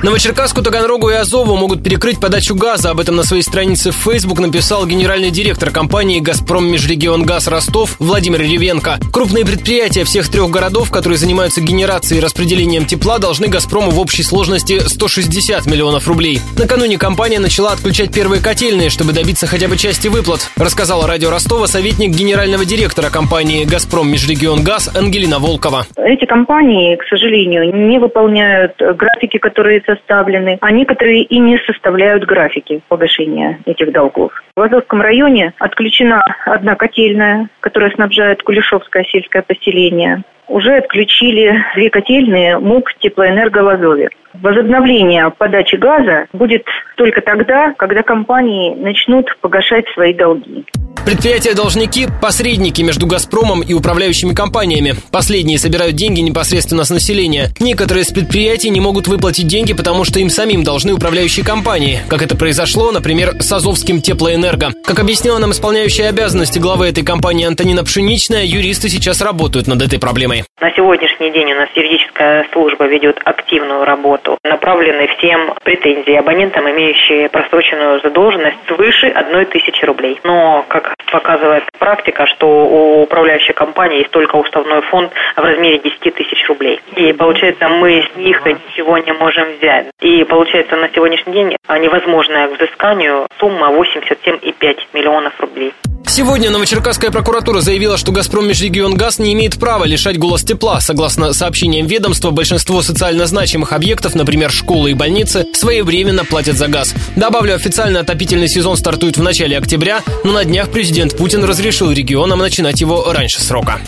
Новочеркасску, Таганрогу и Азову могут перекрыть подачу газа. Об этом на своей странице в Facebook написал генеральный директор компании «Газпром Межрегионгаз Ростов» Владимир Ревенко. Крупные предприятия всех трех городов, которые занимаются генерацией и распределением тепла, должны «Газпрому» в общей сложности 160 миллионов рублей. Накануне компания начала отключать первые котельные, чтобы добиться хотя бы части выплат, рассказала радио Ростова советник генерального директора компании «Газпром Межрегионгаз» Ангелина Волкова. Эти компании, к сожалению, не выполняют графики, которые составлены, а некоторые и не составляют графики погашения этих долгов. В Азовском районе отключена одна котельная, которая снабжает Кулешовское сельское поселение. Уже отключили две котельные МУК «Теплоэнерго» в Азове. Возобновление подачи газа будет только тогда, когда компании начнут погашать свои долги. Предприятия-должники – посредники между «Газпромом» и управляющими компаниями. Последние собирают деньги непосредственно с населения. Некоторые из предприятий не могут выплатить деньги, потому что им самим должны управляющие компании, как это произошло, например, с Азовским теплоэнерго. Как объяснила нам исполняющая обязанности главы этой компании Антонина Пшеничная, юристы сейчас работают над этой проблемой. На сегодняшний день у нас юридическая служба ведет активную работу, направленной всем претензии абонентам, имеющие просроченную задолженность свыше одной тысячи рублей. Но, как показывает практика, что у управляющей компании есть только уставной фонд в размере 10 тысяч рублей. И получается, мы с них ничего не можем взять. И получается, на сегодняшний день невозможная к взысканию сумма 87,5 миллионов рублей. Сегодня Новочеркасская прокуратура заявила, что «Газпром Межрегионгаз» не имеет права лишать голос тепла. Согласно сообщениям ведомства, большинство социально значимых объектов, например, школы и больницы, своевременно платят за газ. Добавлю, официально отопительный сезон стартует в начале октября, но на днях президент Путин разрешил регионам начинать его раньше срока.